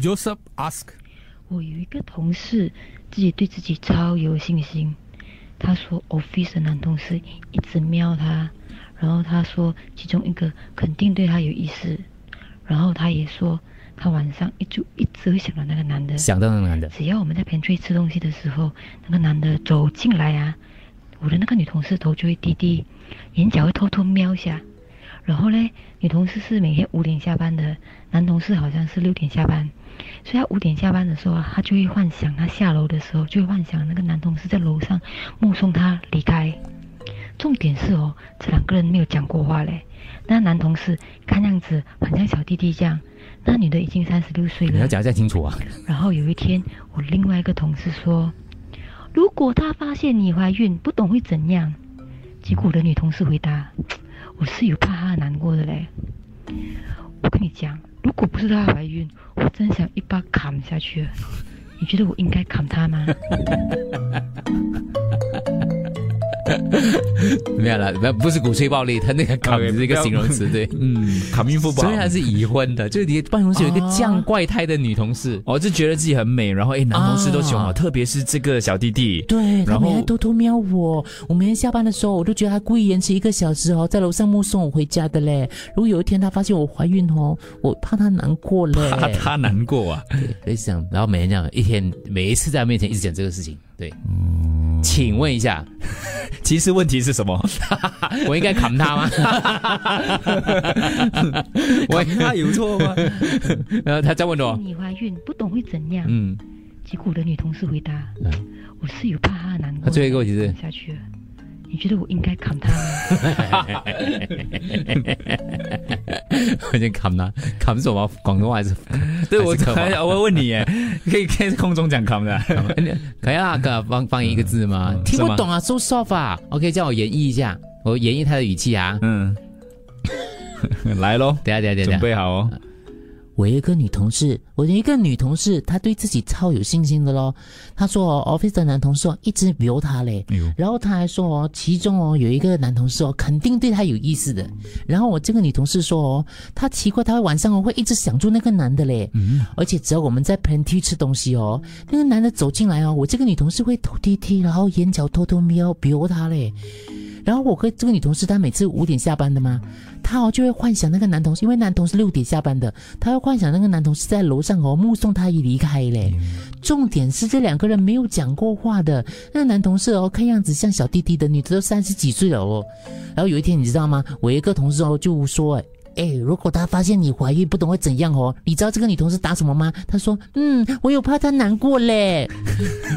Joseph ask，我有一个同事自己对自己超有信心，他说 office 的男同事一直瞄他，然后他说其中一个肯定对他有意思，然后他也说他晚上一就一直会想到那个男的，想到那个男的，只要我们在 pantry 吃东西的时候，那个男的走进来啊，我的那个女同事头就会低低，眼角会偷偷瞄一下。然后嘞，女同事是每天五点下班的，男同事好像是六点下班，所以他五点下班的时候啊，他就会幻想他下楼的时候就会幻想那个男同事在楼上目送他离开。重点是哦，这两个人没有讲过话嘞。那男同事看样子很像小弟弟这样，那女的已经三十六岁了。你要讲得清楚啊。然后有一天，我另外一个同事说，如果他发现你怀孕，不懂会怎样？结果我的女同事回答。我是有怕她难过的嘞，我跟你讲，如果不是她怀孕，我真想一把砍下去。你觉得我应该砍她吗？没有了，不不是鼓吹暴力，他那个“砍”是一个形容词，对，嗯，卡孕妇，所以他是已婚的，就是你办公室有一个这样怪胎的女同事，哦，就觉得自己很美，然后哎，男同事都喜欢我，特别是这个小弟弟，对，然后每天偷偷瞄我，我每天下班的时候，我都觉得他故意延迟一个小时哦，在楼上目送我回家的嘞。如果有一天他发现我怀孕哦，我怕他难过嘞，怕他难过啊，对，以想，然后每天这样一天，每一次在他面前一直讲这个事情，对，嗯，请问一下。其实问题是什么？我应该砍他吗？我他有错吗？然后他再问我：你怀孕不懂会怎样？嗯，结果我的女同事回答：我是有怕他难过。他最后一个问题是下去了。你觉得我应该砍他吗？我先砍他，砍什么？广东话还是？对我我我问你耶，可以可以空中讲砍的，可以啊，可放放一个字吗？听不懂啊，so soft 啊。OK，叫我演绎一下，我演绎他的语气啊。嗯，来喽，等下等下等下，准备好哦。我一个女同事，我的一个女同事，她对自己超有信心的咯。她说哦，office 的男同事哦，一直留她嘞。然后她还说哦，其中哦有一个男同事哦，肯定对她有意思的。然后我这个女同事说哦，她奇怪，她晚上哦会一直想住那个男的嘞。嗯。而且只要我们在 pantry 吃东西哦，那个男的走进来哦，我这个女同事会偷踢踢，然后眼角偷偷瞄，瞄他嘞。然后我和这个女同事，她每次五点下班的嘛，她哦就会幻想那个男同事，因为男同事六点下班的，她会幻想那个男同事在楼上哦目送他一离开嘞。重点是这两个人没有讲过话的，那男同事哦看样子像小弟弟的，女的都三十几岁了哦。然后有一天你知道吗？我一个同事哦就说哎。哎，如果他发现你怀孕，不懂会怎样哦？你知道这个女同事打什么吗？她说：“嗯，我有怕她难过嘞。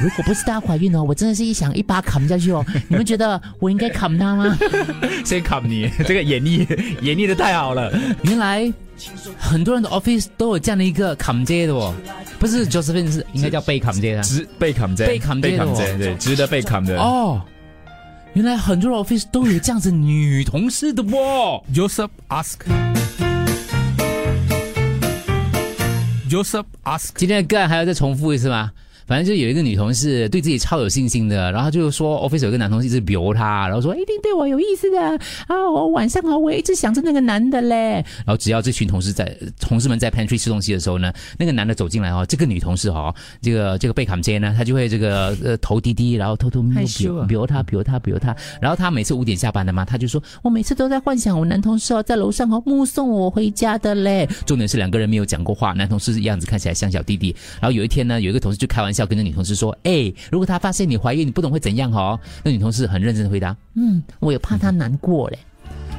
如果不是她怀孕哦，我真的是一想一把砍下去哦。你们觉得我应该砍她吗？先砍你，这个演绎演绎的太好了。原来很多人的 office 都有这样的一个坎肩的哦，不是 Josephine 是应该叫被坎肩的，值被坎肩，被坎肩的，对，值得被砍的哦。原来很多 office 都有这样子女同事的哦。Joseph ask，Joseph ask，今天的个案还要再重复一次吗？反正就有一个女同事对自己超有信心的，然后就说 office 有个男同事一直瞄她，然后说一定对我有意思的啊！我晚上啊，我一直想着那个男的嘞。然后只要这群同事在同事们在 pantry 吃东西的时候呢，那个男的走进来哦，这个女同事哦，这个这个贝卡街呢，她就会这个呃头低低，然后偷偷瞄瞄他，瞄他，瞄他。然后她每次五点下班的嘛，她就说我每次都在幻想我男同事哦在楼上哦目送我回家的嘞。重点是两个人没有讲过话，男同事样子看起来像小弟弟。然后有一天呢，有一个同事就开玩笑。笑跟那女同事说：“哎，如果他发现你怀孕，你不懂会怎样？哦？”那女同事很认真的回答：“嗯，我有怕他难过嘞。”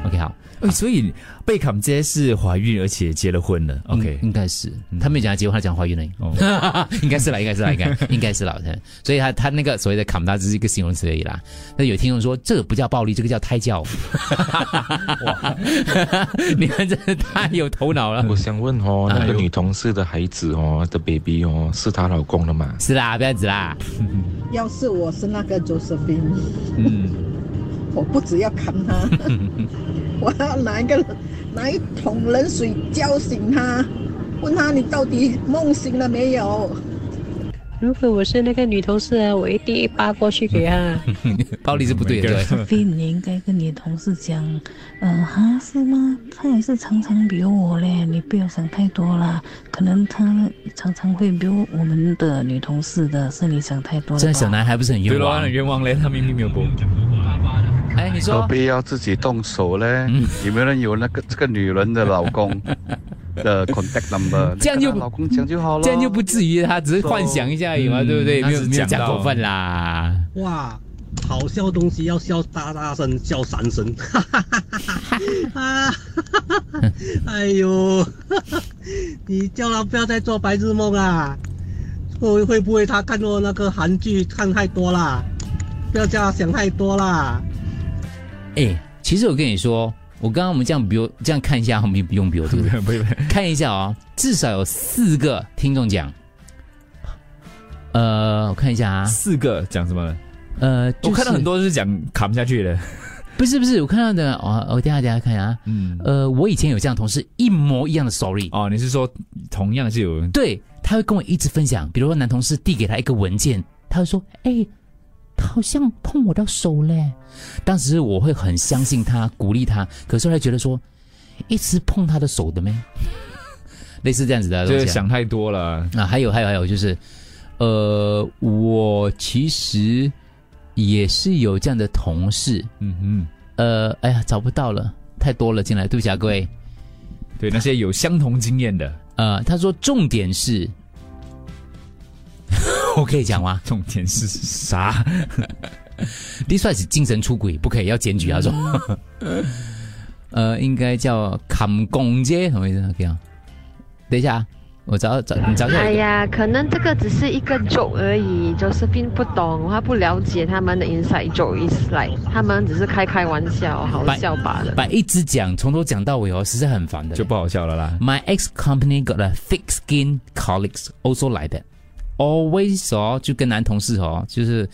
OK，好。所以贝卡杰是怀孕而且结了婚了。OK，应该是他没讲结婚，他讲怀孕了。哦，应该是啦，应该是啦，应该 应该是啦。所以他他那个所谓的卡姆达只是一个形容词而已啦。那有听众说这个不叫暴力，这个叫胎教。哇，你们真的太有头脑了。我想问哦，那个女同事的孩子哦的 baby 哦是她老公的吗？是啦，不要子啦。要是我是那个 Josephine，嗯，我不只要看他。我要拿一个拿一桶冷水浇醒他，问他你到底梦醒了没有？如果我是那个女同事啊，我一定一扒过去给她。暴力是不对的，对。菲，你应该跟你同事讲，嗯，哈是吗？他也是常常比我嘞，你不要想太多啦。可能他常常会比我们的女同事的，是你想太多了。这小男孩不是很冤枉？很冤枉嘞，他明明没有播。哎，你说何必要自己动手呢？有没有人有那个这个女人的老公 的 contact number？这样就老公讲就好了，这样就不至于他只是幻想一下而已嘛，对不对？没有没有讲过分啦。哇，好笑东西要笑大大声，笑三声。啊，哎呦，你叫他不要再做白日梦啊！会会不会他看过那个韩剧看太多啦？不要叫他想太多啦。哎，其实我跟你说，我刚刚我们这样，比如这样看一下，我们不用比如对不对？不用，看一下哦，至少有四个听众讲。呃，我看一下啊，四个讲什么？呃，我看到很多是讲扛不下去的。不是不是，我看到的，哦，我等下等下看啊。嗯，呃，我以前有这样同事，一模一样的 story。哦，你是说同样是有？对，他会跟我一直分享，比如说男同事递给他一个文件，他会说，哎。他好像碰我的手嘞，当时我会很相信他，鼓励他，可是后来觉得说，一直碰他的手的咩？类似这样子的，就是想太多了。啊，还有还有还有就是，呃，我其实也是有这样的同事，嗯嗯，呃，哎呀，找不到了，太多了进来，对不起啊，各位。对那些有相同经验的，呃，他说重点是。我可以讲吗？重点是啥？第算是精神出轨，不可以要检举他说。呃，应该叫砍公街什么意思？可以啊。等一下，我找找你找找。哎呀，可能这个只是一个 joke 而已，就是并不懂，他不了解他们的 inside joke is like，他们只是开开玩笑，好笑罢了。把一直讲，从头讲到尾哦，实在很烦的，就不好笑了啦。My ex company got a thick skin colleagues also like that. Always 哦，就跟男同事哦，就是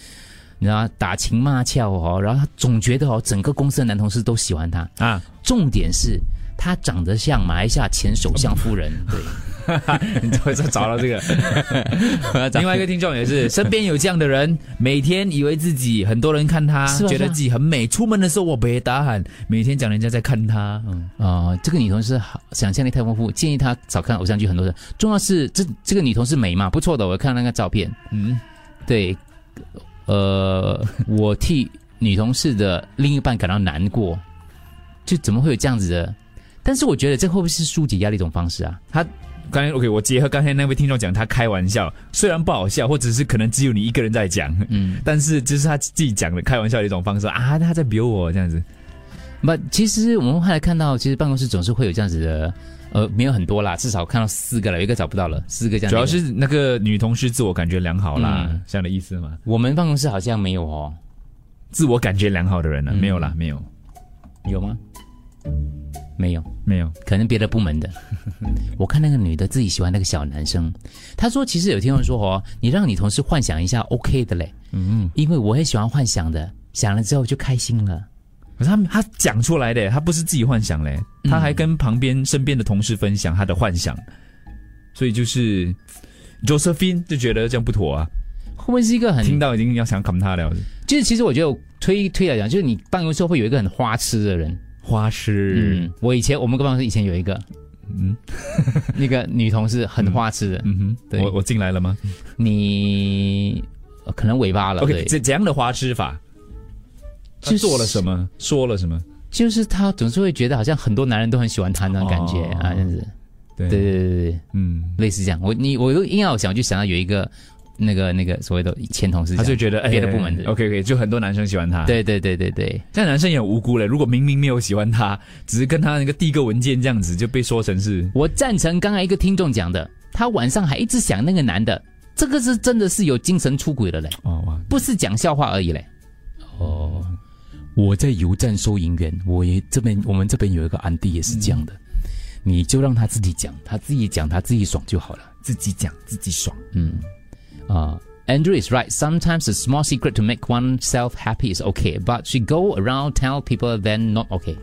你知道打情骂俏哦，然后他总觉得哦，整个公司的男同事都喜欢他啊。重点是他长得像马来西亚前首相夫人，对。你会再找到这个？另外一个听众也是，身边有这样的人，每天以为自己很多人看他，觉得自己很美。出门的时候我别打喊，每天讲人家在看他。嗯啊，这个女同事好想象力太丰富，建议她少看偶像剧很多人。重要是这这个女同事美嘛，不错的。我看那个照片，嗯，对，呃，我替女同事的另一半感到难过，就怎么会有这样子的？但是我觉得这会不会是疏解压力一种方式啊？他。刚才 OK，我结合刚才那位听众讲，他开玩笑，虽然不好笑，或者是可能只有你一个人在讲，嗯，但是这是他自己讲的开玩笑的一种方式啊，他在比我这样子。那，其实我们后来看到，其实办公室总是会有这样子的，呃，没有很多啦，至少看到四个了，有一个找不到了，四个这样。主要是那个女同事自我感觉良好啦，这样的意思吗？我们办公室好像没有哦，自我感觉良好的人呢，没有啦，没有，有吗？没有，没有，可能别的部门的。我看那个女的自己喜欢那个小男生，她说其实有听众说哦，你让你同事幻想一下，OK 的嘞。嗯，因为我很喜欢幻想的，想了之后就开心了。可是他他讲出来的，他不是自己幻想嘞，他还跟旁边身边的同事分享他的幻想，所以就是 Josephine 就觉得这样不妥啊。会不会是一个很听到已经要想砍他了？就是其实我觉得推推来讲，就是你办公室会有一个很花痴的人。花痴，嗯，我以前我们办公室以前有一个，嗯，那个女同事很花痴的，嗯哼，对，我我进来了吗？你可能尾巴了，OK，怎怎样的花痴法？是做了什么？说了什么？就是她总是会觉得好像很多男人都很喜欢她那种感觉啊，这样子，对对对对对，嗯，类似这样。我你我又硬要想，就想到有一个。那个那个所谓的前同事，他就觉得别的部门的 OK OK，就很多男生喜欢他。对对对对对，但男生也很无辜嘞。如果明明没有喜欢他，只是跟他那个递个文件这样子，就被说成是。我赞成刚才一个听众讲的，他晚上还一直想那个男的，这个是真的是有精神出轨了嘞。哦，不是讲笑话而已嘞。哦，我在油站收银员，我也这边我们这边有一个安迪也是这样的，你就让他自己讲，他自己讲他自己爽就好了，自己讲自己爽，嗯。Uh, Andrew is right. Sometimes a small secret to make oneself happy is okay, but she go around tell people then not okay.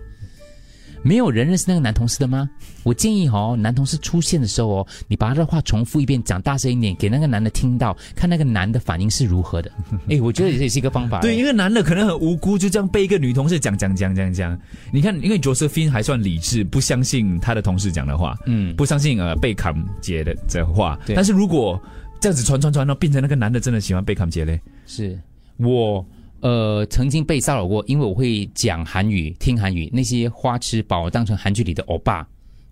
没有人认识那个男同事的吗？我建议哦，男同事出现的时候哦，你把他的话重复一遍，讲大声一点，给那个男的听到，看那个男的反应是如何的。哎，我觉得这也是一个方法。对，因为男的可能很无辜，就这样被一个女同事讲讲讲讲讲。你看，因为 Josephine 还算理智，不相信他的同事讲的话，嗯，不相信呃贝卡姆姐的这话。但是如果这样子传传传到变成那个男的真的喜欢贝卡姆姐嘞，是我。呃，曾经被骚扰过，因为我会讲韩语、听韩语，那些花痴把我当成韩剧里的欧巴，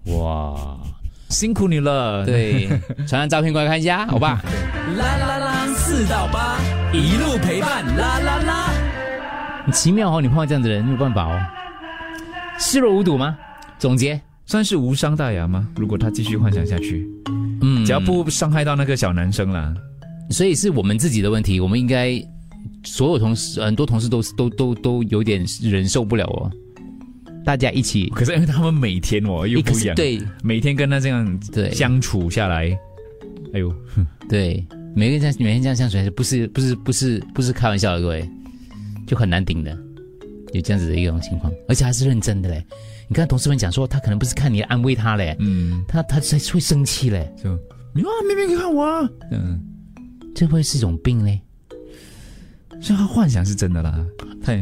哇，辛苦你了。对，传张照片过来看一下，欧巴。啦啦啦，四到八，一路陪伴，啦啦啦。很奇妙哦，你碰到这样的人没有办法哦。视若无睹吗？总结算是无伤大雅吗？如果他继续幻想下去，嗯，只要不伤害到那个小男生啦，所以是我们自己的问题，我们应该。所有同事，很多同事都都都都有点忍受不了哦。大家一起，可是因为他们每天哦又不一样，对，每天跟他这样对相处下来，哎呦，对，每个人这样每天这样相处，不是不是不是不是开玩笑的，各位，就很难顶的，有这样子的一种情况，而且还是认真的嘞。你看同事们讲说，他可能不是看你安慰他嘞，嗯，他他才会生气嘞，就你啊，明明看我啊，嗯，这会是一种病嘞。所以他幻想是真的啦，他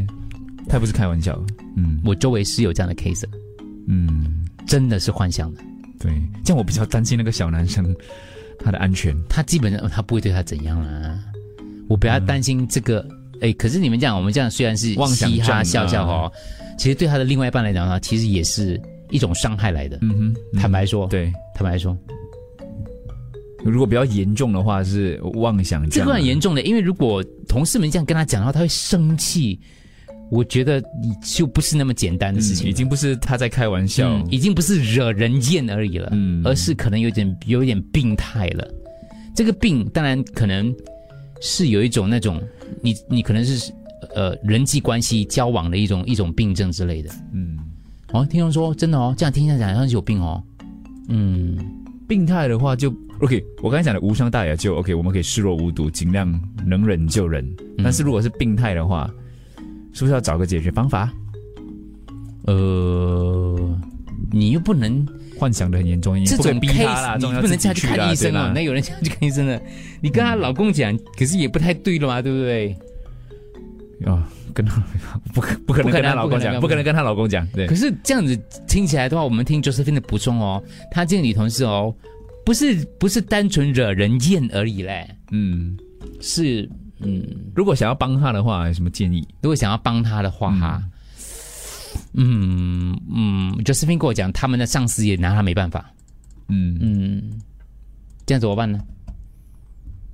他不是开玩笑。嗯，我周围是有这样的 case，嗯，真的是幻想的。对，这样我比较担心那个小男生他的安全。他基本上他不会对他怎样啊，我比较担心这个。哎，可是你们讲我们这样虽然是嘻哈笑笑哦，其实对他的另外一半来讲呢，其实也是一种伤害来的。嗯哼，坦白说，对，坦白说。如果比较严重的话，是妄想。这个很严重的，因为如果同事们这样跟他讲的话，他会生气。我觉得你就不是那么简单的事情，已经不是他在开玩笑，已经不是惹人厌而已了，而是可能有点有点病态了。这个病当然可能是有一种那种你你可能是呃人际关系交往的一种一种病症之类的。嗯，哦，听众说真的哦，这样听下来好像是有病哦。嗯，病态的话就。OK，我刚才讲的无伤大雅就 OK，我们可以视若无睹，尽量能忍就忍。但是如果是病态的话，是不是要找个解决方法？呃，你又不能幻想的很严重，这种逼他啦，你不能叫去看医生啊。那有人叫去看医生的，你跟她老公讲，可是也不太对了嘛，对不对？啊，跟她 不可不可能跟她老公讲，不可能跟她老公讲。对。可是这样子听起来的话，我们听 Josephine 的补充哦，她这个女同事哦。不是不是单纯惹人厌而已嘞，嗯，是嗯，如果想要帮他的话，有什么建议？如果想要帮他的话，哈，嗯嗯，Josephine 跟我讲，他们的上司也拿他没办法，嗯。嗯，这样怎么办呢？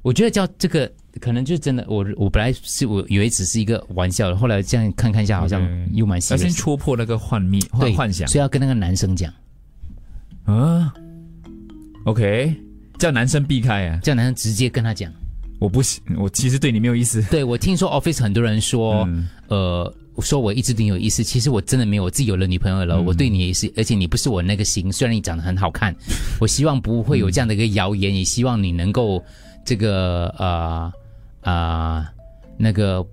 我觉得叫这个可能就真的，我我本来是我以为只是一个玩笑，后来这样看看一下，好像又蛮要先戳破那个幻灭幻想，所以要跟那个男生讲，啊。OK，叫男生避开啊！叫男生直接跟他讲，我不，我其实对你没有意思。对我听说 Office 很多人说，呃，说我一直对你有意思，其实我真的没有，我自己有了女朋友了，我对你也是，而且你不是我那个型，虽然你长得很好看，我希望不会有这样的一个谣言，也希望你能够这个呃啊那个。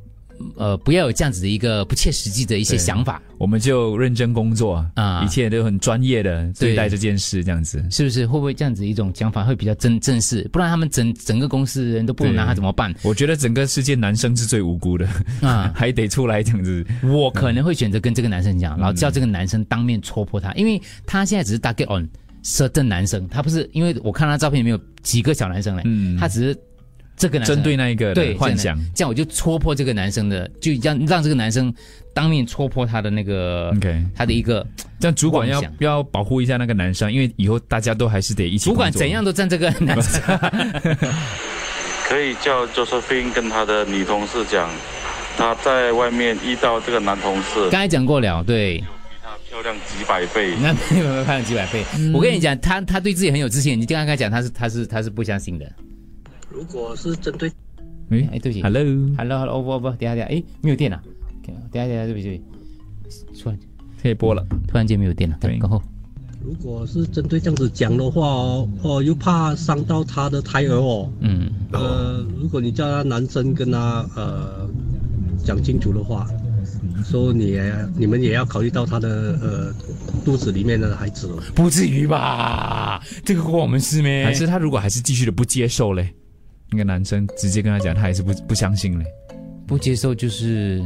呃，不要有这样子的一个不切实际的一些想法，我们就认真工作啊，一切都很专业的对待这件事，这样子是不是？会不会这样子一种讲法会比较正正式？不然他们整整个公司的人都不能拿他怎么办？我觉得整个世界男生是最无辜的啊，还得出来这样子。我可能会选择跟这个男生讲，然后叫这个男生当面戳破他，因为他现在只是大概 on certain 男生，他不是因为我看他照片里面有几个小男生嘞，嗯，他只是。这个针对那一个对幻想，这样我就戳破这个男生的，就让让这个男生当面戳破他的那个，OK，他的一个。这样主管要要保护一下那个男生，因为以后大家都还是得一起。主管怎样都站这个男生。可以叫 Josephine 跟他的女同事讲，他在外面遇到这个男同事，刚才讲过了，对，比他漂亮几百倍。那有没有漂亮几百倍？我跟你讲，他他对自己很有自信，你刚刚讲他是他是他是不相信的。如果是针对，哎哎，对不起，Hello，Hello，Hello，不不，等下等下，哎，没有电了，等下等下，对不起，突然。可以播了，突然间没有电了，对，然后，如果是针对这样子讲的话哦，哦，又怕伤到他的胎儿哦，嗯，呃，如果你叫他男生跟他呃讲清楚的话，说你也你们也要考虑到他的呃肚子里面的孩子了。不至于吧？这个关我们事咩？还是他如果还是继续的不接受嘞？那个男生直接跟他讲，他还是不不相信嘞？不接受就是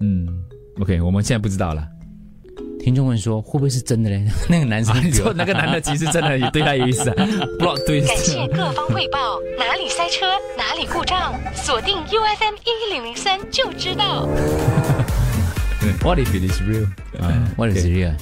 嗯，OK，我们现在不知道了。听众问说，会不会是真的嘞？那个男生，你说那个男的其实真的也对他有意思啊？不知道对。感谢各方汇报，哪里塞车，哪里故障，锁定 UFM 一零零三就知道。What if it is real？啊，What is real？